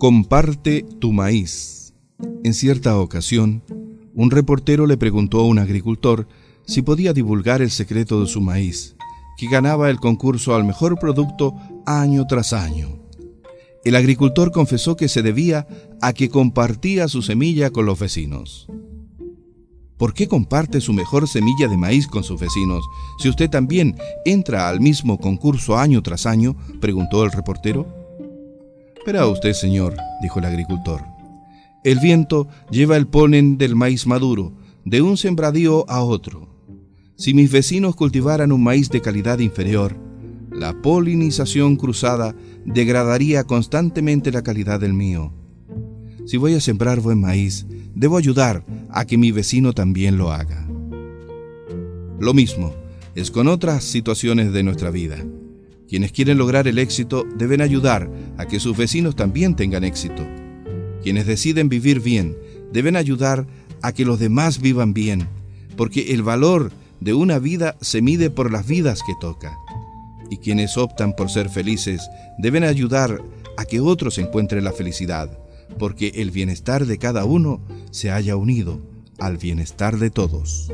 Comparte tu maíz. En cierta ocasión, un reportero le preguntó a un agricultor si podía divulgar el secreto de su maíz, que ganaba el concurso al mejor producto año tras año. El agricultor confesó que se debía a que compartía su semilla con los vecinos. ¿Por qué comparte su mejor semilla de maíz con sus vecinos si usted también entra al mismo concurso año tras año? preguntó el reportero. Verá usted, señor, dijo el agricultor. El viento lleva el polen del maíz maduro de un sembradío a otro. Si mis vecinos cultivaran un maíz de calidad inferior, la polinización cruzada degradaría constantemente la calidad del mío. Si voy a sembrar buen maíz, debo ayudar a que mi vecino también lo haga. Lo mismo es con otras situaciones de nuestra vida. Quienes quieren lograr el éxito deben ayudar a que sus vecinos también tengan éxito. Quienes deciden vivir bien deben ayudar a que los demás vivan bien, porque el valor de una vida se mide por las vidas que toca. Y quienes optan por ser felices deben ayudar a que otros encuentren la felicidad, porque el bienestar de cada uno se haya unido al bienestar de todos.